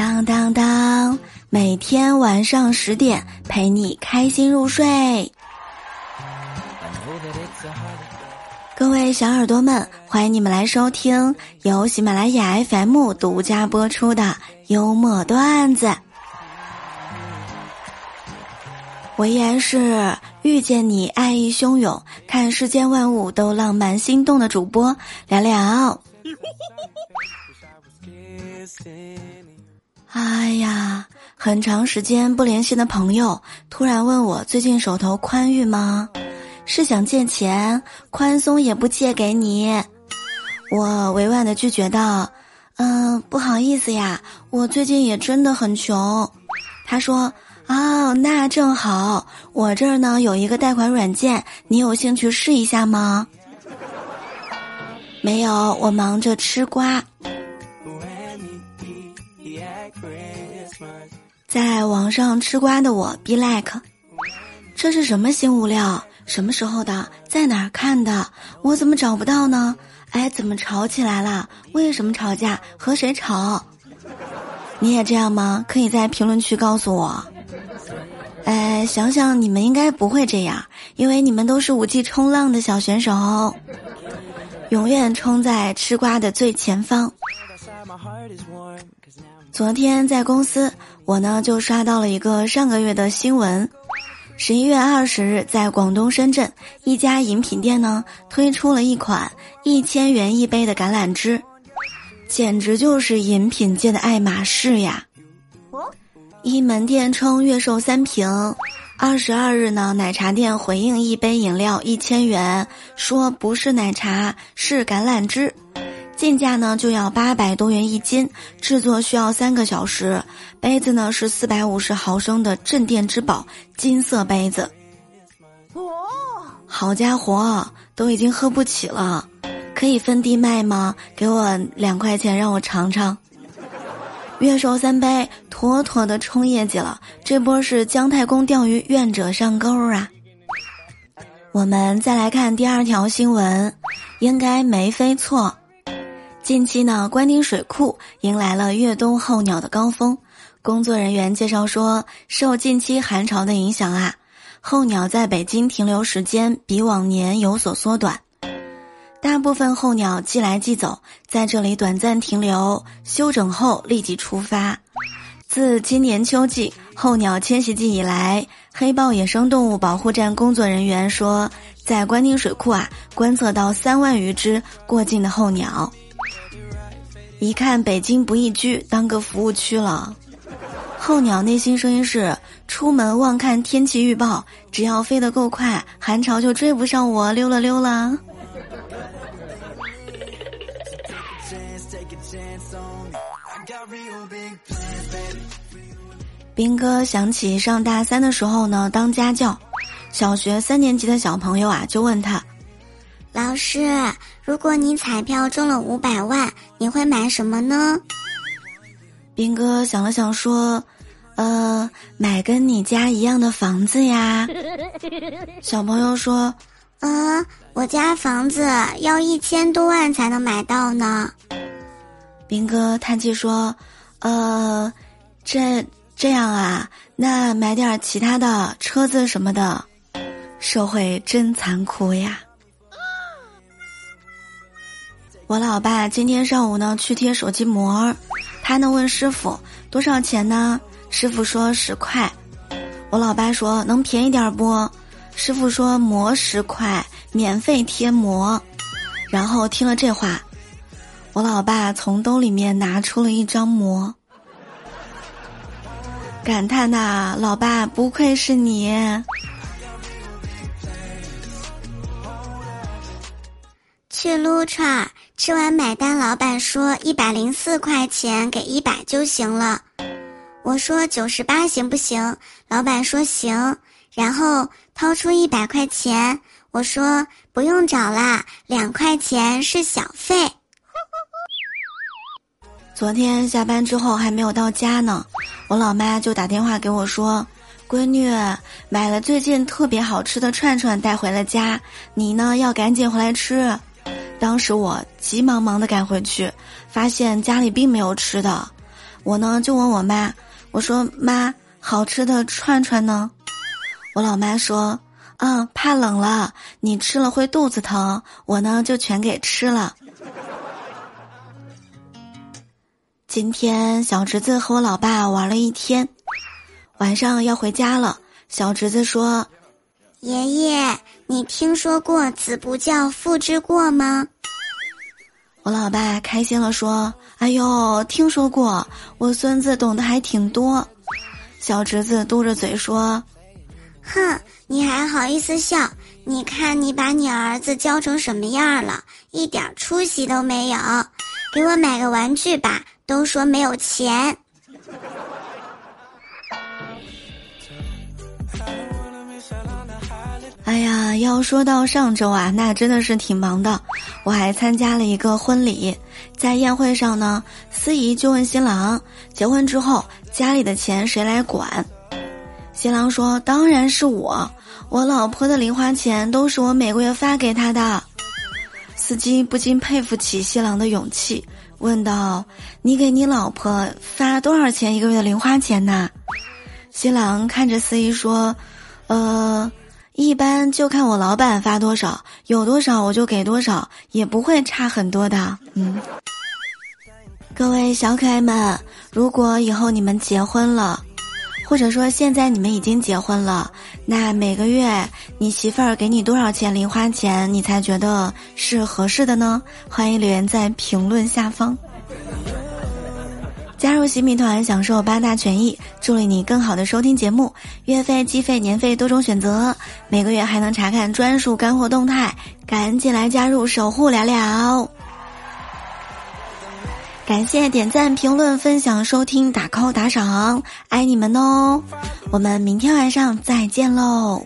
当当当，每天晚上十点陪你开心入睡。各位小耳朵们，欢迎你们来收听由喜马拉雅 FM 独家播出的幽默段子。我依然是遇见你爱意汹涌，看世间万物都浪漫心动的主播聊聊。哎呀，很长时间不联系的朋友突然问我最近手头宽裕吗？是想借钱，宽松也不借给你。我委婉的拒绝道：“嗯，不好意思呀，我最近也真的很穷。”他说：“哦，那正好，我这儿呢有一个贷款软件，你有兴趣试一下吗？”没有，我忙着吃瓜。在网上吃瓜的我，be like，这是什么新物料？什么时候的？在哪儿看的？我怎么找不到呢？哎，怎么吵起来了？为什么吵架？和谁吵？你也这样吗？可以在评论区告诉我。哎，想想你们应该不会这样，因为你们都是五 G 冲浪的小选手，永远冲在吃瓜的最前方。昨天在公司，我呢就刷到了一个上个月的新闻。十一月二十日，在广东深圳一家饮品店呢推出了一款一千元一杯的橄榄汁，简直就是饮品界的爱马仕呀！一门店称月售三瓶。二十二日呢，奶茶店回应一杯饮料一千元，说不是奶茶，是橄榄枝。进价呢就要八百多元一斤，制作需要三个小时。杯子呢是四百五十毫升的镇店之宝金色杯子。哇，好家伙，都已经喝不起了，可以分地卖吗？给我两块钱让我尝尝。月售三杯，妥妥的冲业绩了。这波是姜太公钓鱼，愿者上钩啊！我们再来看第二条新闻，应该没飞错。近期呢，关丁水库迎来了越冬候鸟的高峰。工作人员介绍说，受近期寒潮的影响啊，候鸟在北京停留时间比往年有所缩短。大部分候鸟即来即走，在这里短暂停留休整后立即出发。自今年秋季候鸟迁徙季以来，黑豹野生动物保护站工作人员说，在关丁水库啊，观测到三万余只过境的候鸟。一看北京不宜居，当个服务区了。候鸟内心声音是：出门忘看天气预报，只要飞得够快，寒潮就追不上我。溜了溜了。兵哥想起上大三的时候呢，当家教，小学三年级的小朋友啊，就问他。老师，如果你彩票中了五百万，你会买什么呢？斌哥想了想说：“呃，买跟你家一样的房子呀。”小朋友说：“嗯，我家房子要一千多万才能买到呢。”斌哥叹气说：“呃，这这样啊，那买点其他的车子什么的。”社会真残酷呀。我老爸今天上午呢去贴手机膜，他呢问师傅多少钱呢？师傅说十块。我老爸说能便宜点不？师傅说膜十块，免费贴膜。然后听了这话，我老爸从兜里面拿出了一张膜，感叹呐：“老爸不愧是你。”去撸串儿。吃完买单，老板说一百零四块钱，给一百就行了。我说九十八行不行？老板说行，然后掏出一百块钱。我说不用找啦，两块钱是小费。昨天下班之后还没有到家呢，我老妈就打电话给我说：“闺女，买了最近特别好吃的串串带回了家，你呢要赶紧回来吃。”当时我急忙忙的赶回去，发现家里并没有吃的，我呢就问我妈，我说妈，好吃的串串呢？我老妈说，嗯，怕冷了，你吃了会肚子疼，我呢就全给吃了。今天小侄子和我老爸玩了一天，晚上要回家了。小侄子说：“爷爷，你听说过‘子不教，父之过’吗？”我老爸开心了，说：“哎呦，听说过，我孙子懂得还挺多。”小侄子嘟着嘴说：“哼，你还好意思笑？你看你把你儿子教成什么样了，一点出息都没有。给我买个玩具吧，都说没有钱。”哎呀，要说到上周啊，那真的是挺忙的。我还参加了一个婚礼，在宴会上呢，司仪就问新郎：“结婚之后家里的钱谁来管？”新郎说：“当然是我，我老婆的零花钱都是我每个月发给她的。”司机不禁佩服起新郎的勇气，问道：“你给你老婆发多少钱一个月的零花钱呢？”新郎看着司仪说：“呃。”一般就看我老板发多少，有多少我就给多少，也不会差很多的。嗯，各位小可爱们，如果以后你们结婚了，或者说现在你们已经结婚了，那每个月你媳妇儿给你多少钱零花钱，你才觉得是合适的呢？欢迎留言在评论下方。入喜米团，享受八大权益，助力你更好的收听节目。月费、季费、年费多种选择，每个月还能查看专属干货动态，赶紧来加入守护聊聊。感谢点赞、评论、分享、收听、打 call、打赏，爱你们哦！我们明天晚上再见喽。